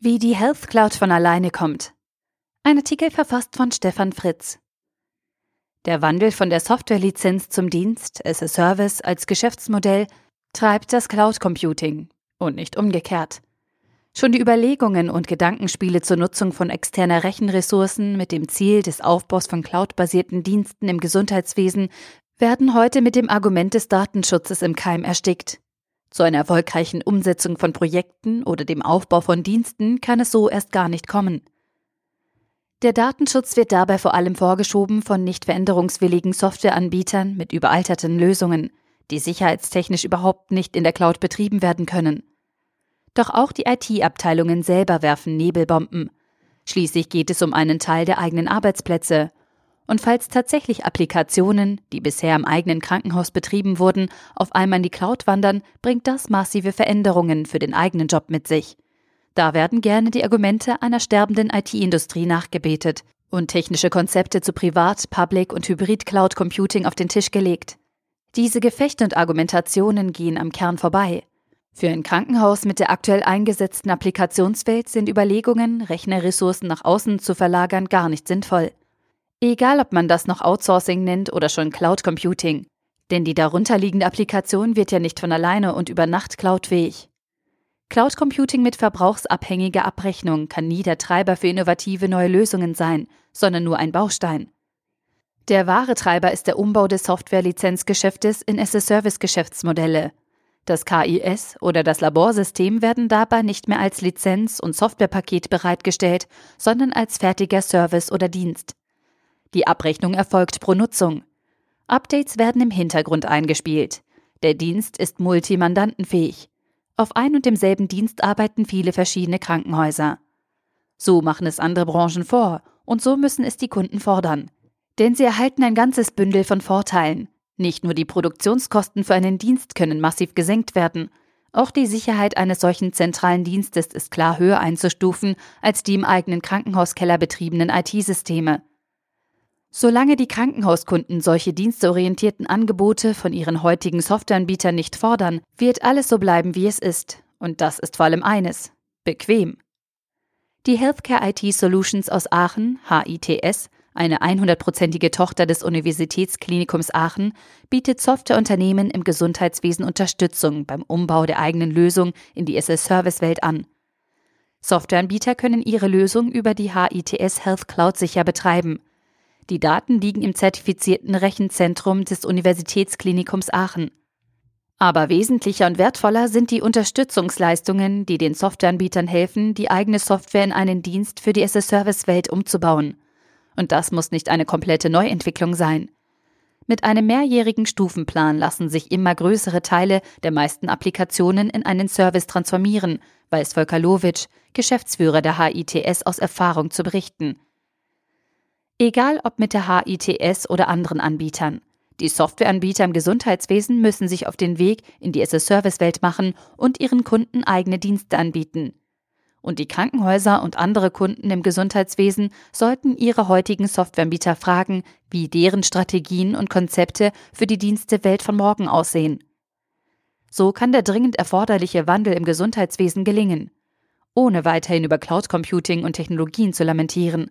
Wie die Health Cloud von alleine kommt. Ein Artikel verfasst von Stefan Fritz. Der Wandel von der Softwarelizenz zum Dienst as a Service als Geschäftsmodell treibt das Cloud Computing und nicht umgekehrt. Schon die Überlegungen und Gedankenspiele zur Nutzung von externer Rechenressourcen mit dem Ziel des Aufbaus von cloudbasierten Diensten im Gesundheitswesen werden heute mit dem Argument des Datenschutzes im Keim erstickt. Zu einer erfolgreichen Umsetzung von Projekten oder dem Aufbau von Diensten kann es so erst gar nicht kommen. Der Datenschutz wird dabei vor allem vorgeschoben von nicht veränderungswilligen Softwareanbietern mit überalterten Lösungen, die sicherheitstechnisch überhaupt nicht in der Cloud betrieben werden können. Doch auch die IT-Abteilungen selber werfen Nebelbomben. Schließlich geht es um einen Teil der eigenen Arbeitsplätze und falls tatsächlich Applikationen, die bisher im eigenen Krankenhaus betrieben wurden, auf einmal in die Cloud wandern, bringt das massive Veränderungen für den eigenen Job mit sich. Da werden gerne die Argumente einer sterbenden IT-Industrie nachgebetet und technische Konzepte zu Privat-, Public- und Hybrid-Cloud-Computing auf den Tisch gelegt. Diese Gefechte und Argumentationen gehen am Kern vorbei. Für ein Krankenhaus mit der aktuell eingesetzten Applikationswelt sind Überlegungen, Rechnerressourcen nach außen zu verlagern, gar nicht sinnvoll. Egal, ob man das noch Outsourcing nennt oder schon Cloud Computing. Denn die darunterliegende Applikation wird ja nicht von alleine und über Nacht cloudfähig. Cloud Computing mit verbrauchsabhängiger Abrechnung kann nie der Treiber für innovative neue Lösungen sein, sondern nur ein Baustein. Der wahre Treiber ist der Umbau des Software-Lizenzgeschäftes in as-a-Service-Geschäftsmodelle. Das KIS oder das Laborsystem werden dabei nicht mehr als Lizenz- und Softwarepaket bereitgestellt, sondern als fertiger Service oder Dienst. Die Abrechnung erfolgt pro Nutzung. Updates werden im Hintergrund eingespielt. Der Dienst ist multimandantenfähig. Auf ein und demselben Dienst arbeiten viele verschiedene Krankenhäuser. So machen es andere Branchen vor und so müssen es die Kunden fordern. Denn sie erhalten ein ganzes Bündel von Vorteilen. Nicht nur die Produktionskosten für einen Dienst können massiv gesenkt werden, auch die Sicherheit eines solchen zentralen Dienstes ist klar höher einzustufen als die im eigenen Krankenhauskeller betriebenen IT-Systeme. Solange die Krankenhauskunden solche dienstorientierten Angebote von ihren heutigen Softwareanbietern nicht fordern, wird alles so bleiben, wie es ist. Und das ist vor allem eines: bequem. Die Healthcare IT Solutions aus Aachen, HITS, eine 100-prozentige Tochter des Universitätsklinikums Aachen, bietet Softwareunternehmen im Gesundheitswesen Unterstützung beim Umbau der eigenen Lösung in die SS-Service-Welt an. Softwareanbieter können ihre Lösung über die HITS Health Cloud sicher betreiben. Die Daten liegen im zertifizierten Rechenzentrum des Universitätsklinikums Aachen. Aber wesentlicher und wertvoller sind die Unterstützungsleistungen, die den Softwareanbietern helfen, die eigene Software in einen Dienst für die SS-Service-Welt umzubauen. Und das muss nicht eine komplette Neuentwicklung sein. Mit einem mehrjährigen Stufenplan lassen sich immer größere Teile der meisten Applikationen in einen Service transformieren, weiß Volker Lowitsch, Geschäftsführer der HITS aus Erfahrung zu berichten. Egal ob mit der HITS oder anderen Anbietern. Die Softwareanbieter im Gesundheitswesen müssen sich auf den Weg in die as-a-Service-Welt machen und ihren Kunden eigene Dienste anbieten. Und die Krankenhäuser und andere Kunden im Gesundheitswesen sollten ihre heutigen Softwareanbieter fragen, wie deren Strategien und Konzepte für die Dienstewelt von morgen aussehen. So kann der dringend erforderliche Wandel im Gesundheitswesen gelingen, ohne weiterhin über Cloud Computing und Technologien zu lamentieren.